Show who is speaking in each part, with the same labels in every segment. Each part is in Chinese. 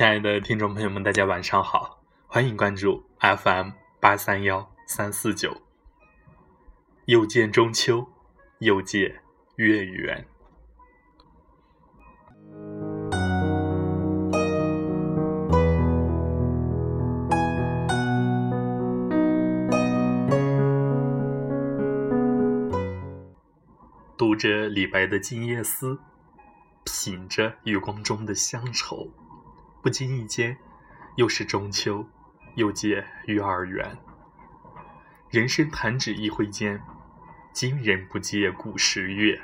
Speaker 1: 亲爱的听众朋友们，大家晚上好，欢迎关注 FM 八三幺三四九。又见中秋，又见月圆。读着李白的《静夜思》，品着月光中的乡愁。不经意间，又是中秋，又见月儿圆。人生弹指一挥间，今人不见古时月，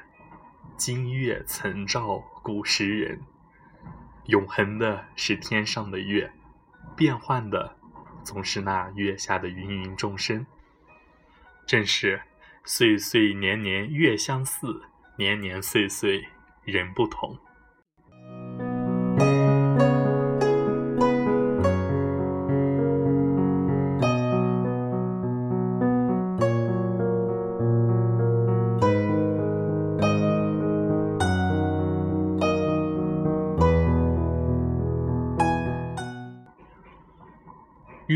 Speaker 1: 今月曾照古时人。永恒的是天上的月，变幻的总是那月下的芸芸众生。正是岁岁年年月相似，年年岁岁人不同。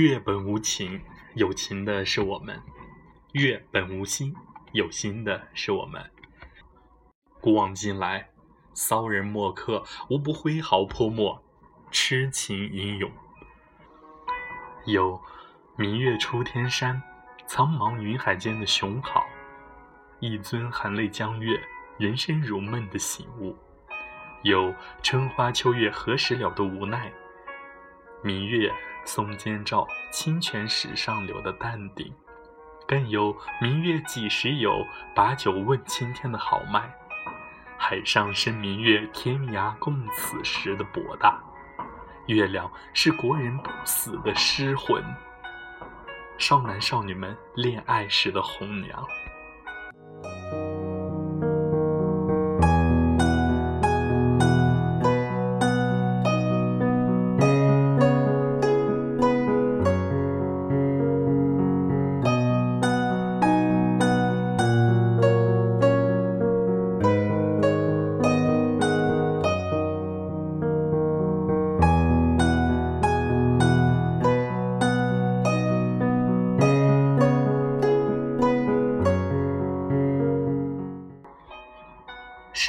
Speaker 1: 月本无情，有情的是我们；月本无心，有心的是我们。古往今来，骚人墨客无不挥毫泼墨，痴情吟咏。有明月出天山，苍茫云海间的雄豪；一尊含泪江月，人生如梦的醒悟。有春花秋月何时了的无奈。明月。松间照，清泉石上流的淡定，更有明月几时有，把酒问青天的豪迈。海上生明月，天涯共此时的博大。月亮是国人不死的诗魂，少男少女们恋爱时的红娘。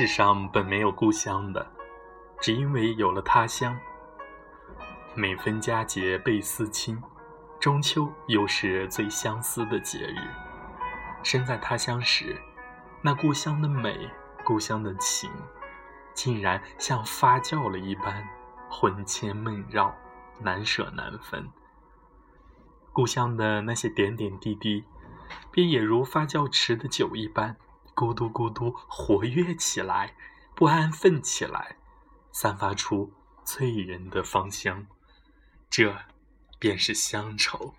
Speaker 1: 世上本没有故乡的，只因为有了他乡。每逢佳节倍思亲，中秋又是最相思的节日。身在他乡时，那故乡的美，故乡的情，竟然像发酵了一般，魂牵梦绕，难舍难分。故乡的那些点点滴滴，便也如发酵池的酒一般。咕嘟咕嘟，活跃起来，不安分起来，散发出醉人的芳香，这便是乡愁。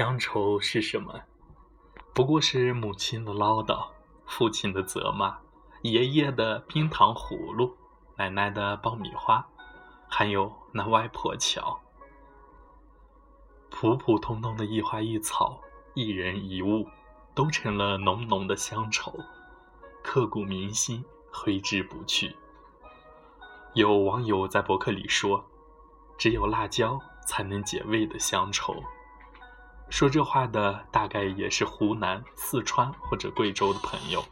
Speaker 1: 乡愁是什么？不过是母亲的唠叨，父亲的责骂，爷爷的冰糖葫芦，奶奶的爆米花，还有那外婆桥。普普通通的一花一草，一人一物，都成了浓浓的乡愁，刻骨铭心，挥之不去。有网友在博客里说：“只有辣椒才能解味的乡愁。”说这话的大概也是湖南、四川或者贵州的朋友。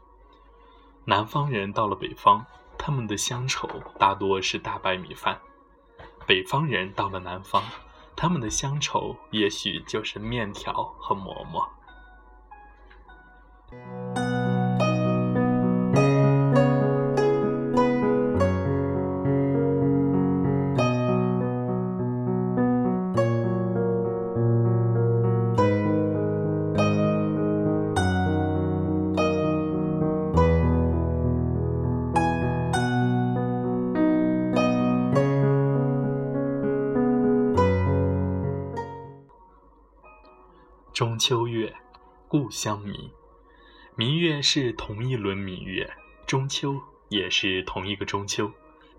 Speaker 1: 南方人到了北方，他们的乡愁大多是大白米饭；北方人到了南方，他们的乡愁也许就是面条和馍馍。秋月，故乡明。明月是同一轮明月，中秋也是同一个中秋，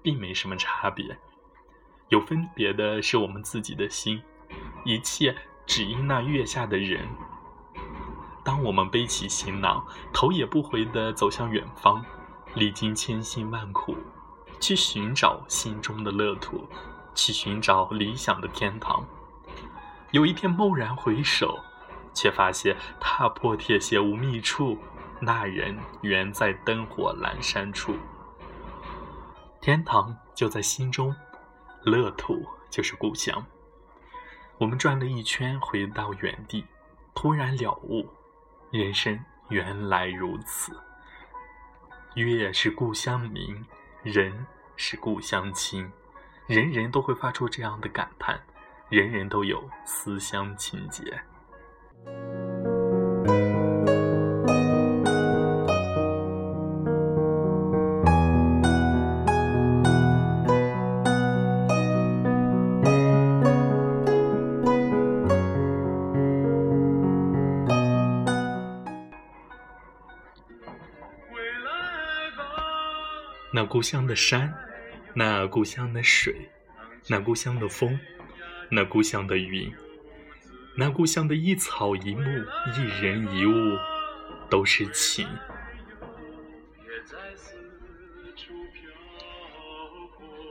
Speaker 1: 并没什么差别。有分别的是我们自己的心，一切只因那月下的人。当我们背起行囊，头也不回地走向远方，历经千辛万苦，去寻找心中的乐土，去寻找理想的天堂。有一天蓦然回首。却发现踏破铁鞋无觅处，那人原在灯火阑珊处。天堂就在心中，乐土就是故乡。我们转了一圈，回到原地，突然了悟，人生原来如此。月是故乡明，人是故乡亲，人人都会发出这样的感叹，人人都有思乡情结。那故乡的山，那故乡的水，那故乡的风，那故乡的云。那故乡的一草一木一人一物，都是情。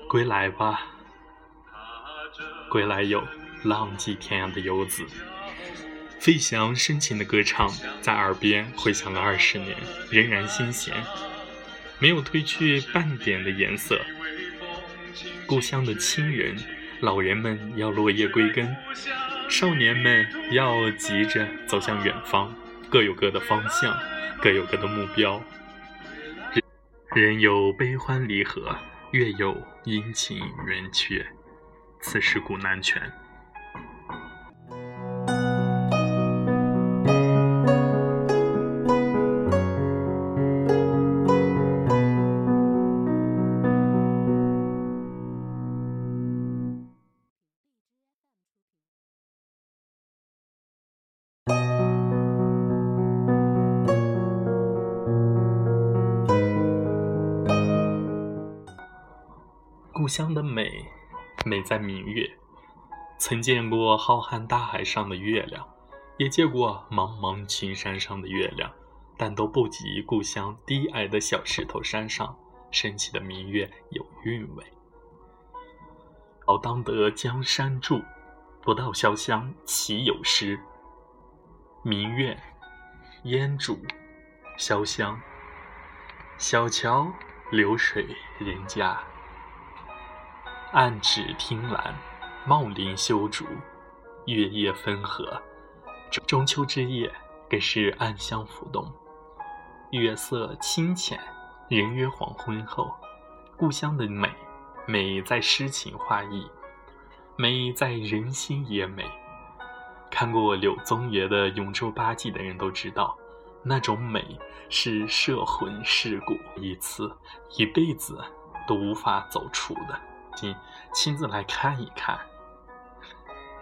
Speaker 1: 归来吧，归来有浪迹天涯的游子。飞翔深情的歌唱在耳边回响了二十年，仍然新鲜，没有褪去半点的颜色。故乡的亲人，老人们要落叶归根。少年们要急着走向远方，各有各的方向，各有各的目标。人有悲欢离合，月有阴晴圆缺，此事古难全。故乡的美，美在明月。曾见过浩瀚大海上的月亮，也见过茫茫群山上的月亮，但都不及故乡低矮的小石头山上升起的明月有韵味。好当得江山住，不到潇湘岂有诗？明月，烟渚，潇湘，小桥流水人家。岸芷汀兰，茂林修竹，月夜分合。中秋之夜更是暗香浮动，月色清浅，人约黄昏后。故乡的美，美在诗情画意，美在人心也美。看过柳宗元的《永州八记》的人都知道，那种美是摄魂蚀骨，一次一辈子都无法走出的。亲亲自来看一看，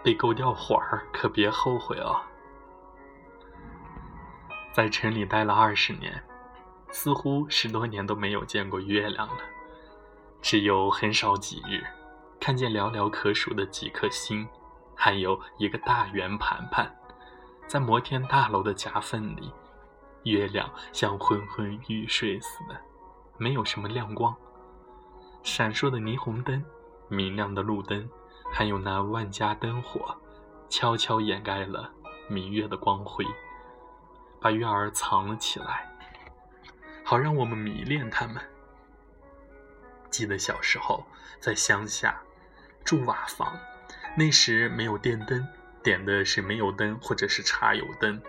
Speaker 1: 被勾掉环儿可别后悔哦。在城里待了二十年，似乎十多年都没有见过月亮了，只有很少几日看见寥寥可数的几颗星，还有一个大圆盘盘，在摩天大楼的夹缝里，月亮像昏昏欲睡似的，没有什么亮光。闪烁的霓虹灯，明亮的路灯，还有那万家灯火，悄悄掩盖了明月的光辉，把月儿藏了起来，好让我们迷恋它们。记得小时候在乡下住瓦房，那时没有电灯，点的是煤油灯或者是茶油灯，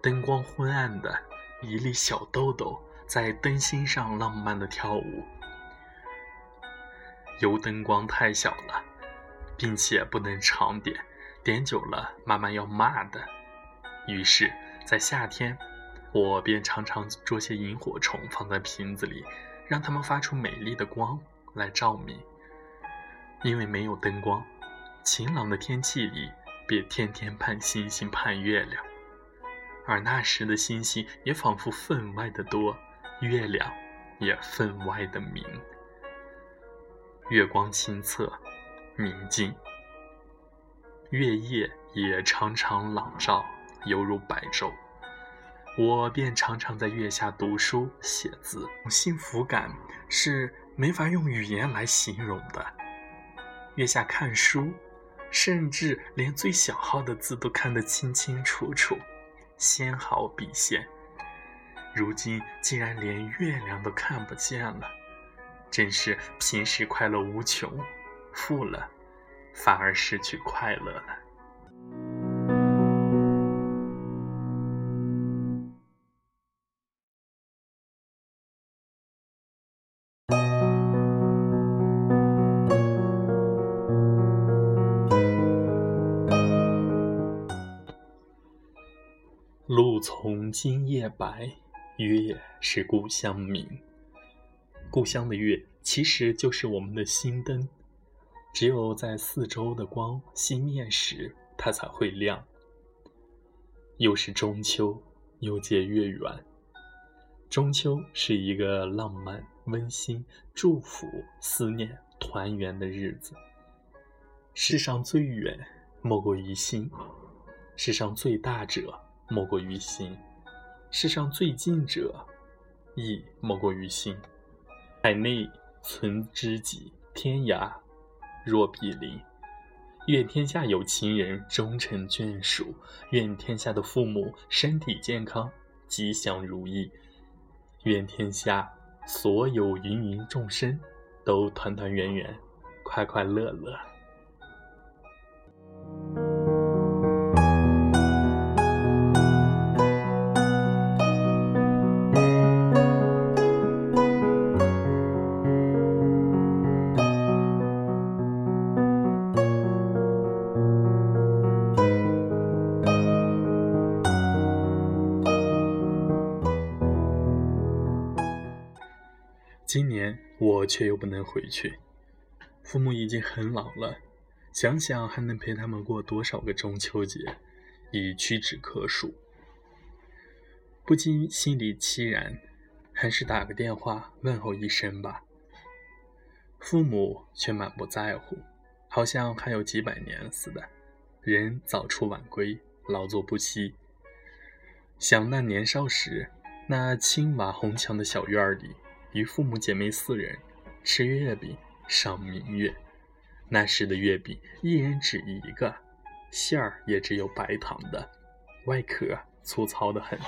Speaker 1: 灯光昏暗的，一粒小豆豆在灯芯上浪漫的跳舞。油灯光太小了，并且不能常点，点久了妈妈要骂的。于是，在夏天，我便常常捉些萤火虫放在瓶子里，让它们发出美丽的光来照明。因为没有灯光，晴朗的天气里，别天天盼星星盼月亮。而那时的星星也仿佛分外的多，月亮也分外的明。月光清澈明净，月夜也常常朗照，犹如白昼。我便常常在月下读书写字，幸福感是没法用语言来形容的。月下看书，甚至连最小号的字都看得清清楚楚，纤毫笔线。如今竟然连月亮都看不见了，真是平时快乐无穷，富了反而失去快乐了。路从今夜白，月是故乡明。故乡的月其实就是我们的心灯，只有在四周的光熄灭时，它才会亮。又是中秋，又借月圆。中秋是一个浪漫、温馨、祝福、思念、团圆的日子。世上最远，莫过于心；世上最大者。莫过于心，世上最近者，亦莫过于心。海内存知己，天涯若比邻。愿天下有情人终成眷属，愿天下的父母身体健康，吉祥如意。愿天下所有芸芸众生都团团圆圆，快快乐乐。我却又不能回去，父母已经很老了，想想还能陪他们过多少个中秋节，已屈指可数，不禁心里凄然，还是打个电话问候一声吧。父母却满不在乎，好像还有几百年似的，人早出晚归，劳作不息。想那年少时，那青瓦红墙的小院里。与父母姐妹四人吃月饼，赏明月。那时的月饼，一人只一个，馅儿也只有白糖的，外壳粗糙的很，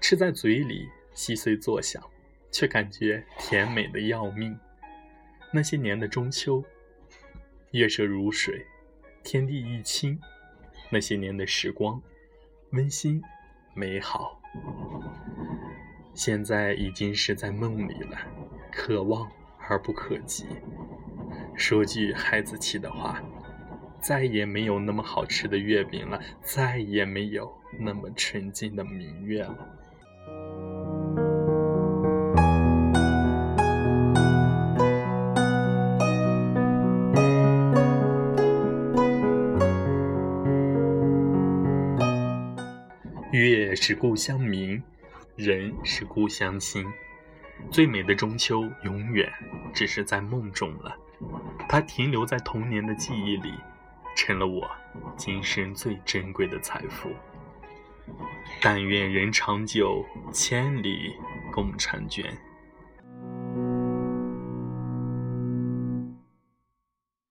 Speaker 1: 吃在嘴里细碎作响，却感觉甜美的要命。那些年的中秋，月色如水，天地一清。那些年的时光，温馨美好。现在已经是在梦里了，可望而不可及。说句孩子气的话，再也没有那么好吃的月饼了，再也没有那么纯净的明月了。月是故乡明。人是故乡心，最美的中秋永远只是在梦中了。它停留在童年的记忆里，成了我今生最珍贵的财富。但愿人长久，千里共婵娟。